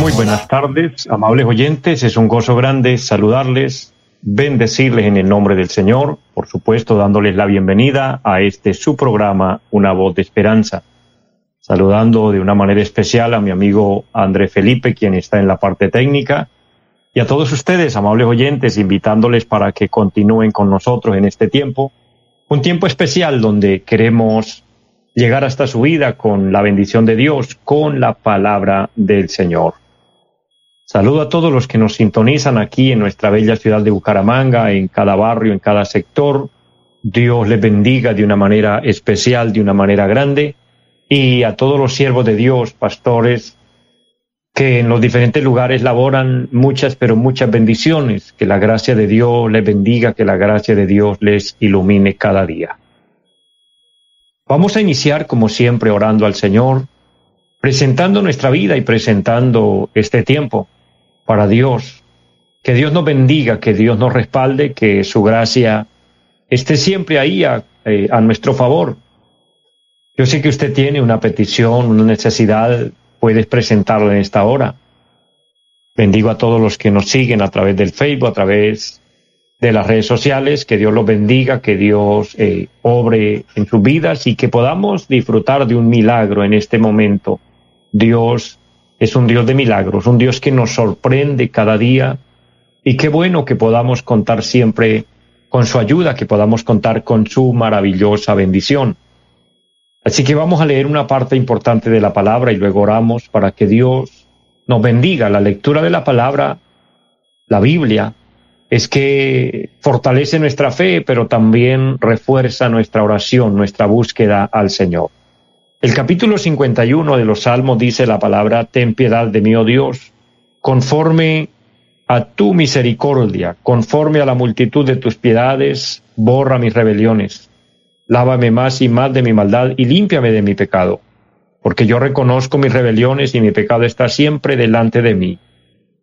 muy buenas tardes, amables oyentes. Es un gozo grande saludarles, bendecirles en el nombre del Señor, por supuesto dándoles la bienvenida a este su programa, Una voz de esperanza. Saludando de una manera especial a mi amigo André Felipe, quien está en la parte técnica, y a todos ustedes, amables oyentes, invitándoles para que continúen con nosotros en este tiempo, un tiempo especial donde queremos llegar hasta su vida con la bendición de Dios, con la palabra del Señor. Saludo a todos los que nos sintonizan aquí en nuestra bella ciudad de Bucaramanga, en cada barrio, en cada sector. Dios les bendiga de una manera especial, de una manera grande. Y a todos los siervos de Dios, pastores, que en los diferentes lugares laboran muchas, pero muchas bendiciones. Que la gracia de Dios les bendiga, que la gracia de Dios les ilumine cada día. Vamos a iniciar, como siempre, orando al Señor, presentando nuestra vida y presentando este tiempo para Dios. Que Dios nos bendiga, que Dios nos respalde, que su gracia esté siempre ahí a, eh, nuestro favor. Yo sé que usted tiene una petición, una necesidad, puedes presentarlo en esta hora. Bendigo a todos los que nos siguen a través del Facebook, a través de las redes sociales, que Dios los bendiga, que Dios eh, obre en sus vidas y que podamos disfrutar de un milagro en este momento. Dios es un Dios de milagros, un Dios que nos sorprende cada día y qué bueno que podamos contar siempre con su ayuda, que podamos contar con su maravillosa bendición. Así que vamos a leer una parte importante de la palabra y luego oramos para que Dios nos bendiga. La lectura de la palabra, la Biblia, es que fortalece nuestra fe, pero también refuerza nuestra oración, nuestra búsqueda al Señor. El capítulo 51 de los Salmos dice la palabra, Ten piedad de mí, oh Dios, conforme a tu misericordia, conforme a la multitud de tus piedades, borra mis rebeliones. Lávame más y más de mi maldad y límpiame de mi pecado, porque yo reconozco mis rebeliones y mi pecado está siempre delante de mí.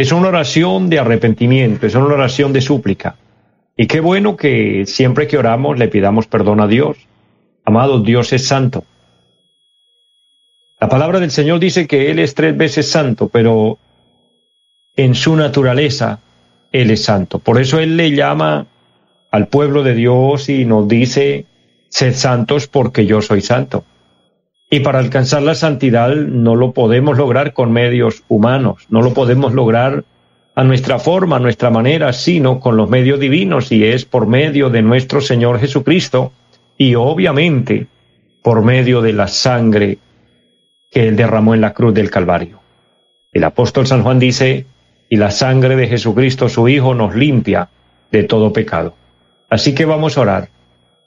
es una oración de arrepentimiento, es una oración de súplica. Y qué bueno que siempre que oramos le pidamos perdón a Dios. Amado, Dios es santo. La palabra del Señor dice que Él es tres veces santo, pero en su naturaleza Él es santo. Por eso Él le llama al pueblo de Dios y nos dice, sed santos porque yo soy santo. Y para alcanzar la santidad no lo podemos lograr con medios humanos, no lo podemos lograr a nuestra forma, a nuestra manera, sino con los medios divinos y es por medio de nuestro Señor Jesucristo y obviamente por medio de la sangre que Él derramó en la cruz del Calvario. El apóstol San Juan dice, y la sangre de Jesucristo su Hijo nos limpia de todo pecado. Así que vamos a orar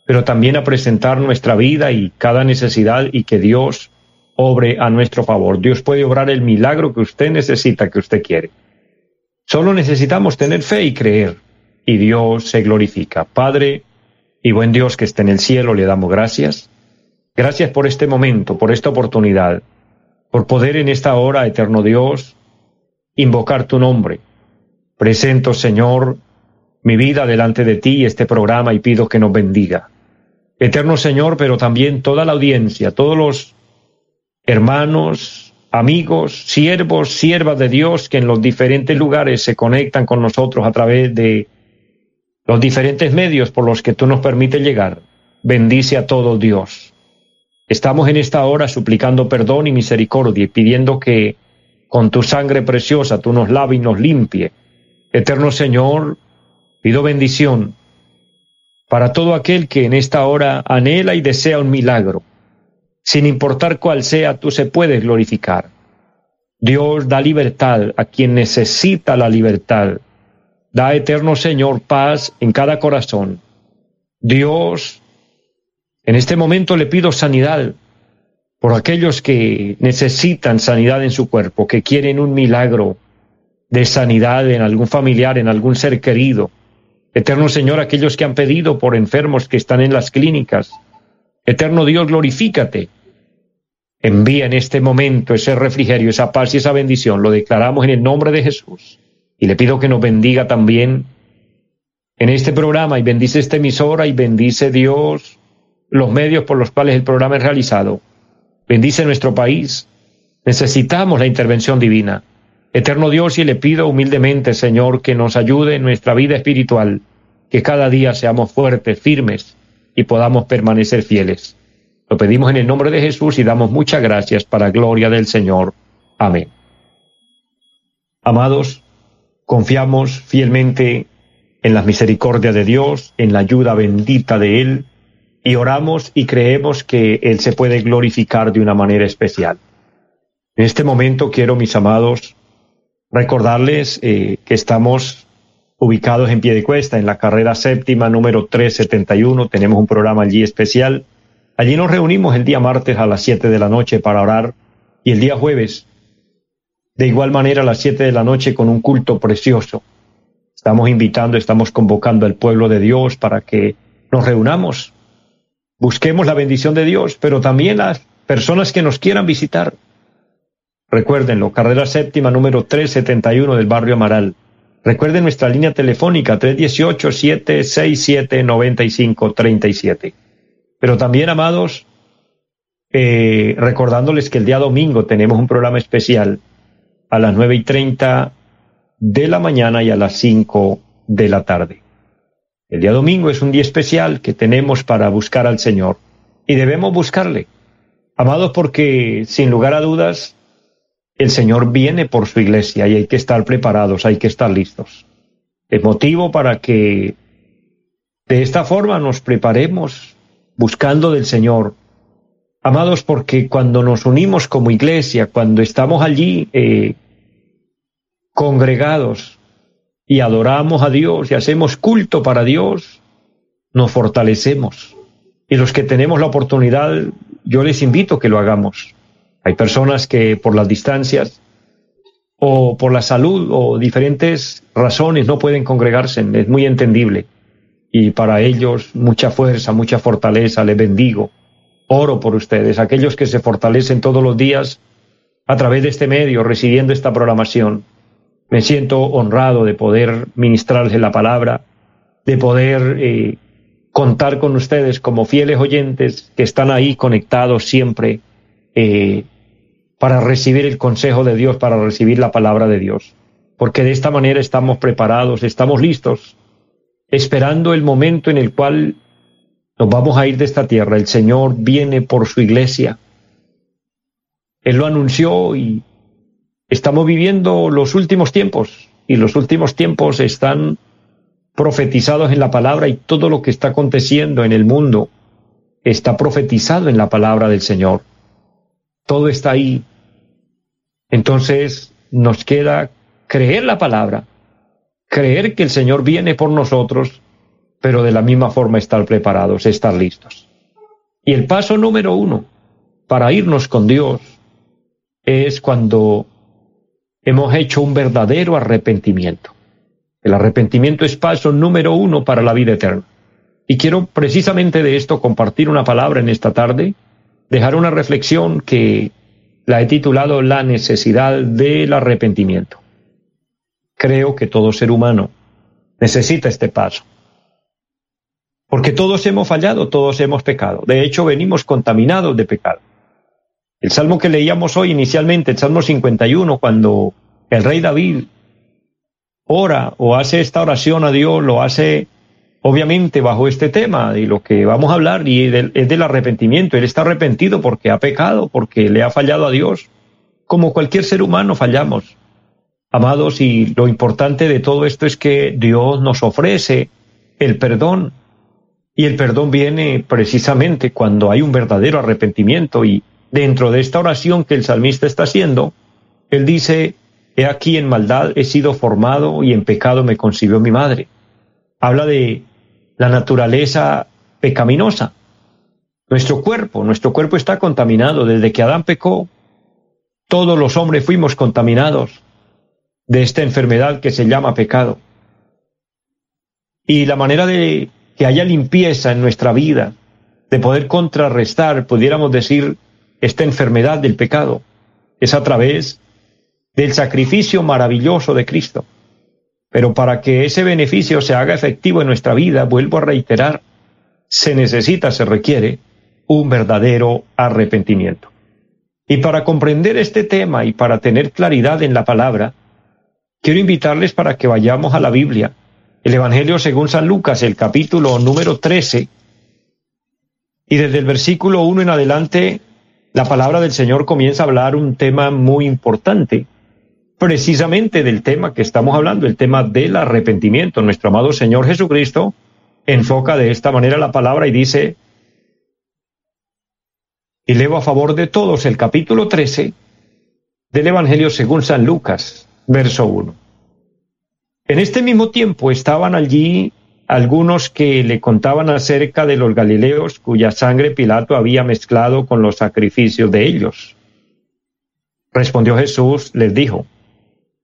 pero también a presentar nuestra vida y cada necesidad y que Dios obre a nuestro favor. Dios puede obrar el milagro que usted necesita, que usted quiere. Solo necesitamos tener fe y creer, y Dios se glorifica. Padre y buen Dios que está en el cielo, le damos gracias. Gracias por este momento, por esta oportunidad, por poder en esta hora, eterno Dios, invocar tu nombre. Presento, Señor, mi vida delante de ti y este programa y pido que nos bendiga. Eterno Señor, pero también toda la audiencia, todos los hermanos, amigos, siervos, siervas de Dios que en los diferentes lugares se conectan con nosotros a través de los diferentes medios por los que tú nos permites llegar. Bendice a todos Dios. Estamos en esta hora suplicando perdón y misericordia y pidiendo que con tu sangre preciosa tú nos lave y nos limpie. Eterno Señor, pido bendición para todo aquel que en esta hora anhela y desea un milagro. Sin importar cuál sea, tú se puedes glorificar. Dios da libertad a quien necesita la libertad. Da, eterno Señor, paz en cada corazón. Dios, en este momento le pido sanidad por aquellos que necesitan sanidad en su cuerpo, que quieren un milagro de sanidad en algún familiar, en algún ser querido. Eterno Señor, aquellos que han pedido por enfermos que están en las clínicas. Eterno Dios, glorifícate Envía en este momento ese refrigerio, esa paz y esa bendición. Lo declaramos en el nombre de Jesús. Y le pido que nos bendiga también en este programa y bendice esta emisora y bendice Dios los medios por los cuales el programa es realizado. Bendice nuestro país. Necesitamos la intervención divina. Eterno Dios, y le pido humildemente, Señor, que nos ayude en nuestra vida espiritual, que cada día seamos fuertes, firmes y podamos permanecer fieles. Lo pedimos en el nombre de Jesús y damos muchas gracias para gloria del Señor. Amén. Amados, confiamos fielmente en la misericordia de Dios, en la ayuda bendita de Él, y oramos y creemos que Él se puede glorificar de una manera especial. En este momento quiero, mis amados, recordarles eh, que estamos ubicados en pie de cuesta, en la carrera séptima número 371. Tenemos un programa allí especial Allí nos reunimos el día martes a las siete de la noche para orar y el día jueves de igual manera a las siete de la noche con un culto precioso. Estamos invitando, estamos convocando al pueblo de Dios para que nos reunamos, busquemos la bendición de Dios, pero también las personas que nos quieran visitar. Recuérdenlo, carrera séptima número 371 del barrio Amaral. Recuerden nuestra línea telefónica 318-767-9537. Pero también, amados, eh, recordándoles que el día domingo tenemos un programa especial a las nueve y treinta de la mañana y a las cinco de la tarde. El día domingo es un día especial que tenemos para buscar al Señor y debemos buscarle. Amados, porque sin lugar a dudas, el Señor viene por su iglesia y hay que estar preparados, hay que estar listos. Es motivo para que de esta forma nos preparemos buscando del Señor. Amados, porque cuando nos unimos como iglesia, cuando estamos allí eh, congregados y adoramos a Dios y hacemos culto para Dios, nos fortalecemos. Y los que tenemos la oportunidad, yo les invito a que lo hagamos. Hay personas que por las distancias o por la salud o diferentes razones no pueden congregarse, es muy entendible y para ellos mucha fuerza, mucha fortaleza, les bendigo. Oro por ustedes, aquellos que se fortalecen todos los días a través de este medio, recibiendo esta programación. Me siento honrado de poder ministrarles la palabra, de poder eh, contar con ustedes como fieles oyentes que están ahí conectados siempre eh, para recibir el consejo de Dios, para recibir la palabra de Dios. Porque de esta manera estamos preparados, estamos listos esperando el momento en el cual nos vamos a ir de esta tierra. El Señor viene por su iglesia. Él lo anunció y estamos viviendo los últimos tiempos y los últimos tiempos están profetizados en la palabra y todo lo que está aconteciendo en el mundo está profetizado en la palabra del Señor. Todo está ahí. Entonces nos queda creer la palabra creer que el Señor viene por nosotros, pero de la misma forma estar preparados, estar listos. Y el paso número uno para irnos con Dios es cuando hemos hecho un verdadero arrepentimiento. El arrepentimiento es paso número uno para la vida eterna. Y quiero precisamente de esto compartir una palabra en esta tarde, dejar una reflexión que la he titulado La necesidad del arrepentimiento creo que todo ser humano necesita este paso. Porque todos hemos fallado, todos hemos pecado. De hecho, venimos contaminados de pecado. El salmo que leíamos hoy inicialmente, el Salmo 51, cuando el rey David ora o hace esta oración a Dios, lo hace obviamente bajo este tema de lo que vamos a hablar y es del arrepentimiento. Él está arrepentido porque ha pecado, porque le ha fallado a Dios. Como cualquier ser humano fallamos. Amados, y lo importante de todo esto es que Dios nos ofrece el perdón. Y el perdón viene precisamente cuando hay un verdadero arrepentimiento. Y dentro de esta oración que el salmista está haciendo, él dice, he aquí en maldad he sido formado y en pecado me concibió mi madre. Habla de la naturaleza pecaminosa. Nuestro cuerpo, nuestro cuerpo está contaminado. Desde que Adán pecó, todos los hombres fuimos contaminados de esta enfermedad que se llama pecado. Y la manera de que haya limpieza en nuestra vida, de poder contrarrestar, pudiéramos decir, esta enfermedad del pecado, es a través del sacrificio maravilloso de Cristo. Pero para que ese beneficio se haga efectivo en nuestra vida, vuelvo a reiterar, se necesita, se requiere un verdadero arrepentimiento. Y para comprender este tema y para tener claridad en la palabra, quiero invitarles para que vayamos a la Biblia, el Evangelio según San Lucas, el capítulo número 13, y desde el versículo 1 en adelante, la palabra del Señor comienza a hablar un tema muy importante, precisamente del tema que estamos hablando, el tema del arrepentimiento. Nuestro amado Señor Jesucristo enfoca de esta manera la palabra y dice, y leo a favor de todos el capítulo 13 del Evangelio según San Lucas, verso 1. En este mismo tiempo estaban allí algunos que le contaban acerca de los Galileos cuya sangre Pilato había mezclado con los sacrificios de ellos. Respondió Jesús, les dijo,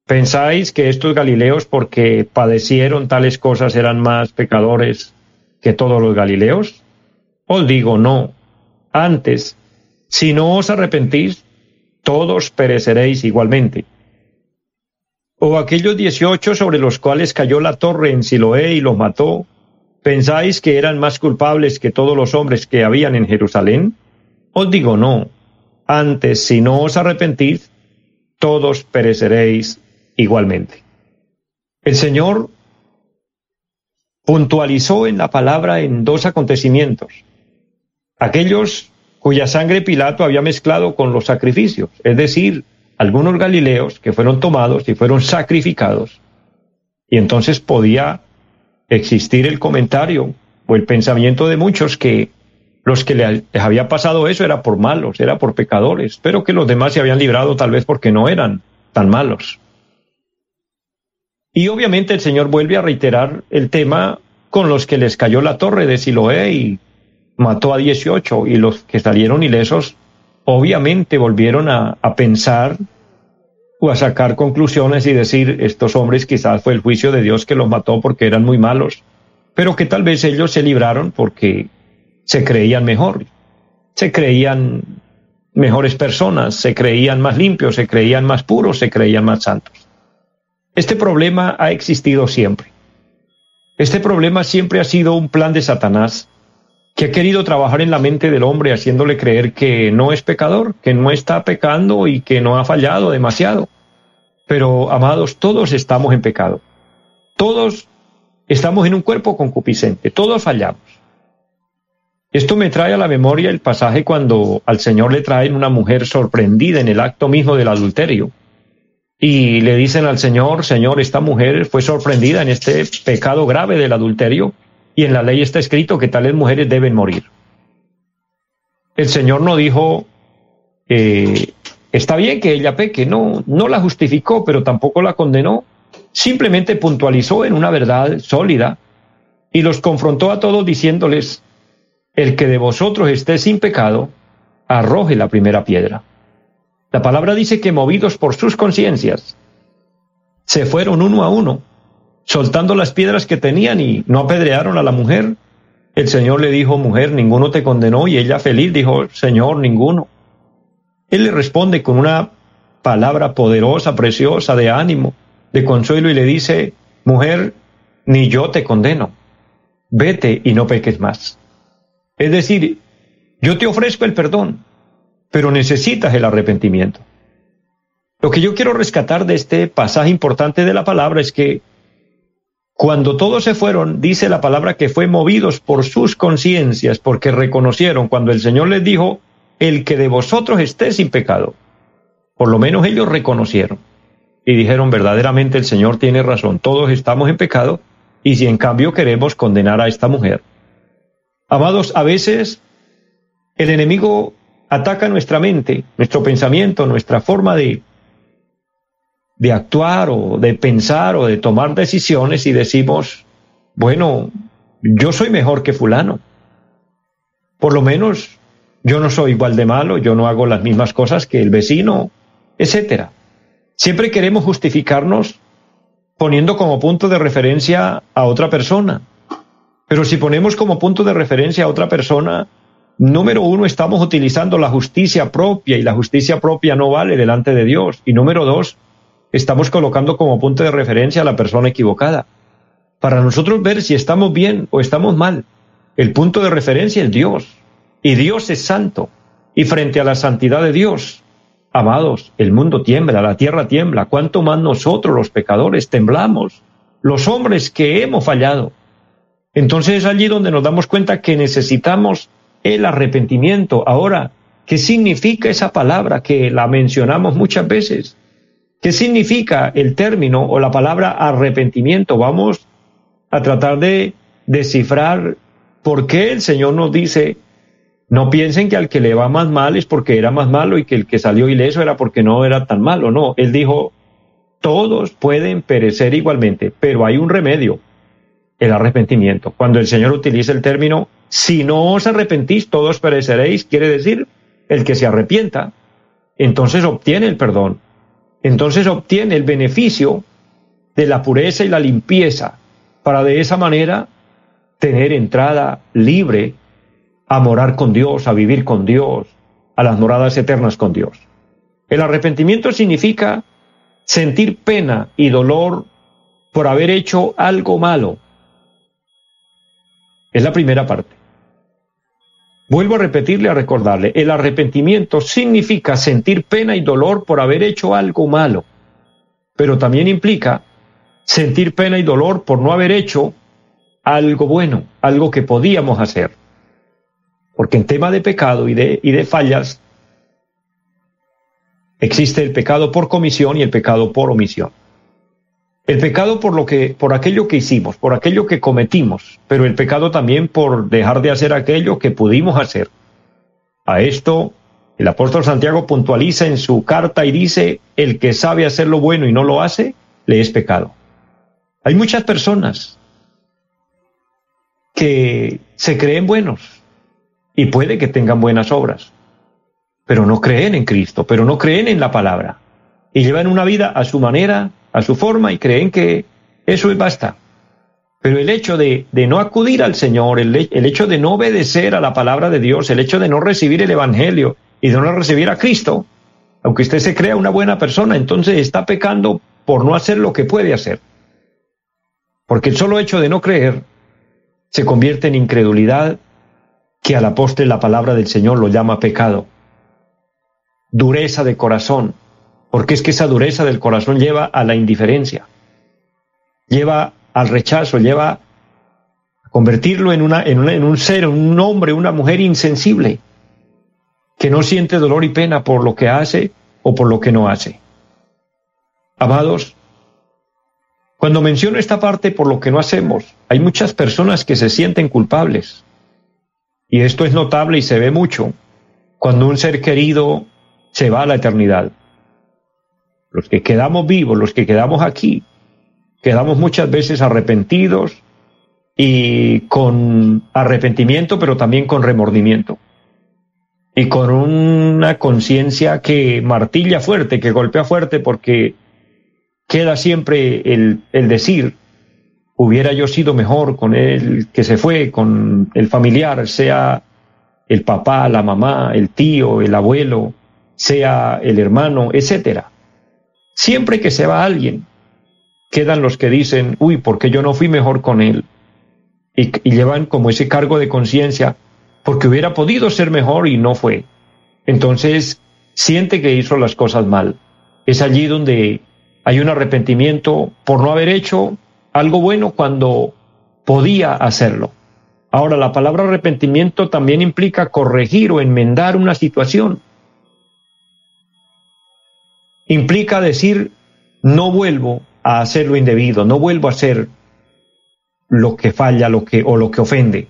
¿pensáis que estos Galileos porque padecieron tales cosas eran más pecadores que todos los Galileos? Os digo, no. Antes, si no os arrepentís, todos pereceréis igualmente o aquellos dieciocho sobre los cuales cayó la torre en Siloé y los mató, ¿pensáis que eran más culpables que todos los hombres que habían en Jerusalén? Os digo no. Antes, si no os arrepentís, todos pereceréis igualmente. El Señor puntualizó en la palabra en dos acontecimientos. Aquellos cuya sangre Pilato había mezclado con los sacrificios, es decir, algunos galileos que fueron tomados y fueron sacrificados. Y entonces podía existir el comentario o el pensamiento de muchos que los que les había pasado eso era por malos, era por pecadores, pero que los demás se habían librado tal vez porque no eran tan malos. Y obviamente el Señor vuelve a reiterar el tema con los que les cayó la torre de Siloé y mató a 18 y los que salieron ilesos obviamente volvieron a, pensar o a sacar conclusiones y decir, estos hombres quizás fue el juicio de Dios que los mató porque eran muy malos, pero que tal vez ellos se libraron porque se creían mejor, se creían mejores personas, se creían más limpios, se creían más puros, se creían más santos. Este problema ha existido siempre. Este problema siempre ha sido un plan de Satanás que ha querido trabajar en la mente del hombre haciéndole creer que no es pecador, que no está pecando y que no ha fallado demasiado. Pero, amados, todos estamos en pecado. Todos estamos en un cuerpo concupiscente, todos fallamos. Esto me trae a la memoria el pasaje cuando al Señor le traen una mujer sorprendida en el acto mismo del adulterio. Y le dicen al Señor, Señor, esta mujer fue sorprendida en este pecado grave del adulterio y en la ley está escrito que tales mujeres deben morir. El Señor no dijo, eh, está bien que ella peque, no, no la justificó, pero tampoco la condenó, simplemente puntualizó en una verdad sólida y los confrontó a todos diciéndoles, el que de vosotros esté sin pecado, arroje la primera piedra. La palabra dice que movidos por sus conciencias, se fueron uno a uno soltando las piedras que tenían y no apedrearon a la mujer. El Señor le dijo, mujer, ninguno te condenó y ella feliz dijo, Señor, ninguno. Él le responde con una palabra poderosa, preciosa, de ánimo, de consuelo y le dice, mujer, ni yo te condeno, vete y no peques más. Es decir, yo te ofrezco el perdón, pero necesitas el arrepentimiento. Lo que yo quiero rescatar de este pasaje importante de la palabra es que Cuando todos se fueron, dice la palabra que fue movidos por sus conciencias, porque reconocieron cuando el Señor les dijo, el que de vosotros esté sin pecado. Por lo menos ellos reconocieron y dijeron, verdaderamente el Señor tiene razón, todos estamos en pecado y si en cambio queremos condenar a esta mujer. Amados, a veces el enemigo ataca nuestra mente, nuestro pensamiento, nuestra forma de, de actuar o de pensar o de tomar decisiones y decimos, bueno, yo soy mejor que fulano. Por lo menos yo no soy igual de malo, yo no hago las mismas cosas que el vecino, etcétera. Siempre queremos justificarnos poniendo como punto de referencia a otra persona. Pero si ponemos como punto de referencia a otra persona, número uno, estamos utilizando la justicia propia y la justicia propia no vale delante de Dios. Y número dos, estamos colocando como punto de referencia a la persona equivocada. Para nosotros ver si estamos bien o estamos mal, el punto de referencia es Dios. Y Dios es santo. Y frente a la santidad de Dios, amados, el mundo tiembla, la tierra tiembla. ¿Cuánto más nosotros los pecadores temblamos? Los hombres que hemos fallado. Entonces es allí donde nos damos cuenta que necesitamos el arrepentimiento. Ahora, ¿qué significa esa palabra que la mencionamos muchas veces? ¿Qué significa el término o la palabra arrepentimiento? Vamos a tratar de descifrar por qué el Señor nos dice, no piensen que al que le va más mal es porque era más malo y que el que salió ileso era porque no era tan malo. No, Él dijo, todos pueden perecer igualmente, pero hay un remedio, el arrepentimiento. Cuando el Señor utiliza el término, si no os arrepentís, todos pereceréis, quiere decir, el que se arrepienta, entonces obtiene el perdón entonces obtiene el beneficio de la pureza y la limpieza para de esa manera tener entrada libre a morar con Dios, a vivir con Dios, a las moradas eternas con Dios. El arrepentimiento significa sentir pena y dolor por haber hecho algo malo. Es la primera parte. Vuelvo a repetirle, a recordarle, el arrepentimiento significa sentir pena y dolor por haber hecho algo malo, pero también implica sentir pena y dolor por no haber hecho algo bueno, algo que podíamos hacer. Porque en tema de pecado y de, y de fallas, existe el pecado por comisión y el pecado por omisión. El pecado por lo que, por aquello que hicimos, por aquello que cometimos, pero el pecado también por dejar de hacer aquello que pudimos hacer. A esto el apóstol Santiago puntualiza en su carta y dice, el que sabe hacer lo bueno y no lo hace, le es pecado. Hay muchas personas que se creen buenos y puede que tengan buenas obras, pero no creen en Cristo, pero no creen en la palabra y llevan una vida a su manera, a su forma y creen que eso es basta. Pero el hecho de, no acudir al Señor, el, el, hecho de no obedecer a la palabra de Dios, el hecho de no recibir el Evangelio y de no recibir a Cristo, aunque usted se crea una buena persona, entonces está pecando por no hacer lo que puede hacer. Porque el solo hecho de no creer se convierte en incredulidad que al postre la palabra del Señor lo llama pecado. Dureza de corazón, porque es que esa dureza del corazón lleva a la indiferencia, lleva al rechazo, lleva a convertirlo en, en un ser, un hombre, una mujer insensible, que no siente dolor y pena por lo que hace o por lo que no hace. Amados, cuando menciono esta parte por lo que no hacemos, hay muchas personas que se sienten culpables. Y esto es notable y se ve mucho cuando un ser querido se va a la eternidad los que quedamos vivos, los que quedamos aquí, quedamos muchas veces arrepentidos y con arrepentimiento, pero también con remordimiento. Y con una conciencia que martilla fuerte, que golpea fuerte, porque queda siempre el, decir, hubiera yo sido mejor con el que se fue, con el familiar, sea el papá, la mamá, el tío, el abuelo, sea el hermano, etcétera. Siempre que se va alguien, quedan los que dicen, uy, ¿por qué yo no fui mejor con él? Y, llevan como ese cargo de conciencia, porque hubiera podido ser mejor y no fue. Entonces, siente que hizo las cosas mal. Es allí donde hay un arrepentimiento por no haber hecho algo bueno cuando podía hacerlo. Ahora, la palabra arrepentimiento también implica corregir o enmendar una situación. Implica decir, no vuelvo a hacer lo indebido, no vuelvo a hacer lo que falla lo que, o lo que ofende.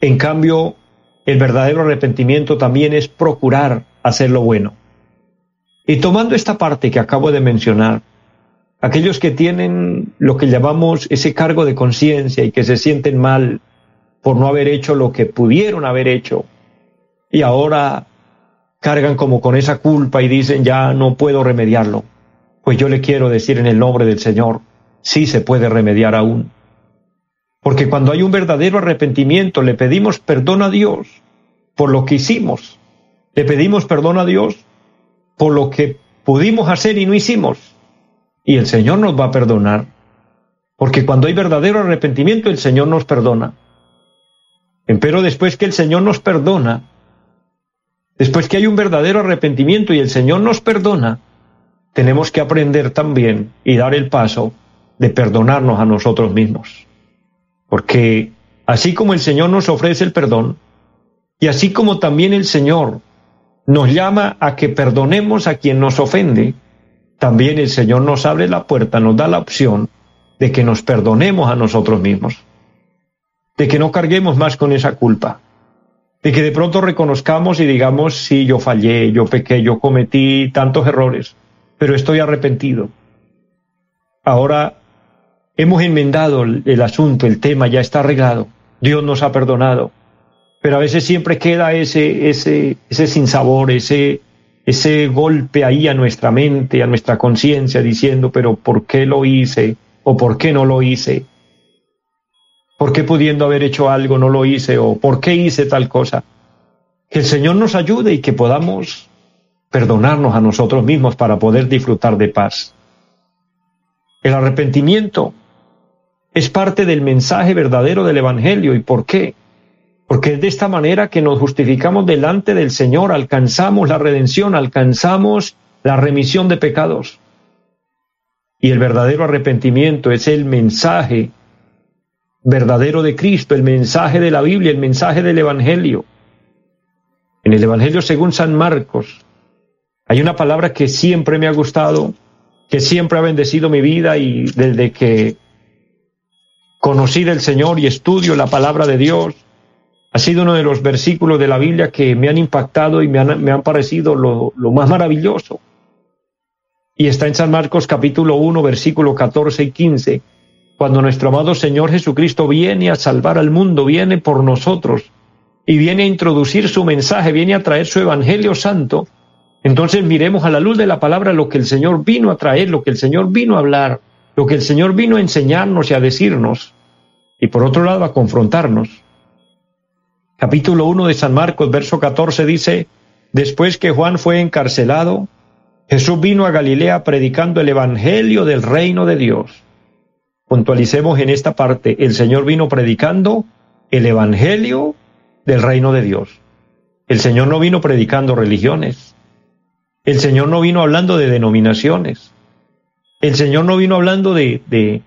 En cambio, el verdadero arrepentimiento también es procurar hacer lo bueno. Y tomando esta parte que acabo de mencionar, aquellos que tienen lo que llamamos ese cargo de conciencia y que se sienten mal por no haber hecho lo que pudieron haber hecho y ahora cargan como con esa culpa y dicen ya no puedo remediarlo. Pues yo le quiero decir en el nombre del Señor, sí se puede remediar aún. Porque cuando hay un verdadero arrepentimiento le pedimos perdón a Dios por lo que hicimos. Le pedimos perdón a Dios por lo que pudimos hacer y no hicimos. Y el Señor nos va a perdonar. Porque cuando hay verdadero arrepentimiento, el Señor nos perdona. Pero después que el Señor nos perdona, después que hay un verdadero arrepentimiento y el Señor nos perdona, tenemos que aprender también y dar el paso de perdonarnos a nosotros mismos. Porque así como el Señor nos ofrece el perdón, y así como también el Señor nos llama a que perdonemos a quien nos ofende, también el Señor nos abre la puerta, nos da la opción de que nos perdonemos a nosotros mismos, de que no carguemos más con esa culpa, de que de pronto reconozcamos y digamos, sí, yo fallé, yo pequé, yo cometí tantos errores, pero estoy arrepentido. Ahora hemos enmendado el, asunto, el tema ya está arreglado, Dios nos ha perdonado, pero a veces siempre queda ese, ese, ese sinsabor, ese, ese golpe ahí a nuestra mente, a nuestra conciencia, diciendo, pero ¿por qué lo hice? ¿O por qué no lo hice? ¿Por qué pudiendo haber hecho algo no lo hice? ¿O por qué hice tal cosa? Que el Señor nos ayude y que podamos perdonarnos a nosotros mismos para poder disfrutar de paz. El arrepentimiento es parte del mensaje verdadero del Evangelio. ¿Y por qué? Porque es de esta manera que nos justificamos delante del Señor, alcanzamos la redención, alcanzamos la remisión de pecados. Y el verdadero arrepentimiento es el mensaje verdadero de Cristo, el mensaje de la Biblia, el mensaje del Evangelio. En el Evangelio según San Marcos hay una palabra que siempre me ha gustado, que siempre ha bendecido mi vida y desde que conocí del Señor y estudio la palabra de Dios, ha sido uno de los versículos de la Biblia que me han impactado y me han, parecido lo, lo, más maravilloso. Y está en San Marcos capítulo 1, versículo 14 y 15, cuando nuestro amado Señor Jesucristo viene a salvar al mundo, viene por nosotros y viene a introducir su mensaje, viene a traer su Evangelio Santo, entonces miremos a la luz de la palabra lo que el Señor vino a traer, lo que el Señor vino a hablar, lo que el Señor vino a enseñarnos y a decirnos, y por otro lado a confrontarnos capítulo 1 de San Marcos, verso 14 dice, después que Juan fue encarcelado, Jesús vino a Galilea predicando el Evangelio del reino de Dios. Puntualicemos en esta parte, el Señor vino predicando el Evangelio del reino de Dios. El Señor no vino predicando religiones. El Señor no vino hablando de denominaciones. El Señor no vino hablando de, de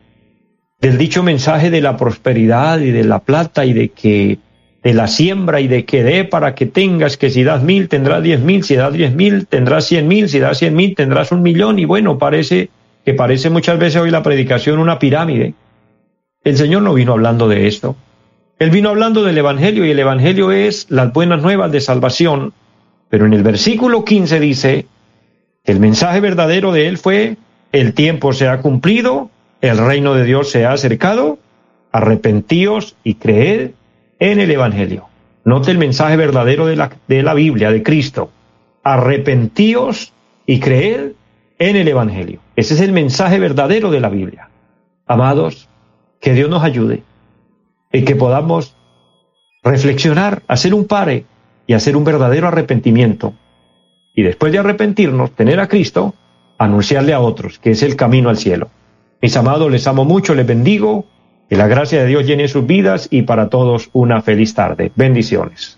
del dicho mensaje de la prosperidad y de la plata y de que de la siembra y de que dé para que tengas, que si das mil tendrás diez mil, si das diez mil tendrás cien mil, si das cien mil tendrás un millón y bueno, parece que parece muchas veces hoy la predicación una pirámide. El Señor no vino hablando de esto. Él vino hablando del Evangelio y el Evangelio es las buenas nuevas de salvación. Pero en el versículo 15 dice, el mensaje verdadero de él fue, el tiempo se ha cumplido, el reino de Dios se ha acercado, arrepentíos y creed en el Evangelio. Note el mensaje verdadero de la, de la Biblia, de Cristo. Arrepentíos y creed en el Evangelio. Ese es el mensaje verdadero de la Biblia. Amados, que Dios nos ayude y que podamos reflexionar, hacer un pare y hacer un verdadero arrepentimiento. Y después de arrepentirnos, tener a Cristo, anunciarle a otros que es el camino al cielo. Mis amados, les amo mucho, les bendigo que la gracia de Dios llene sus vidas y para todos una feliz tarde. Bendiciones.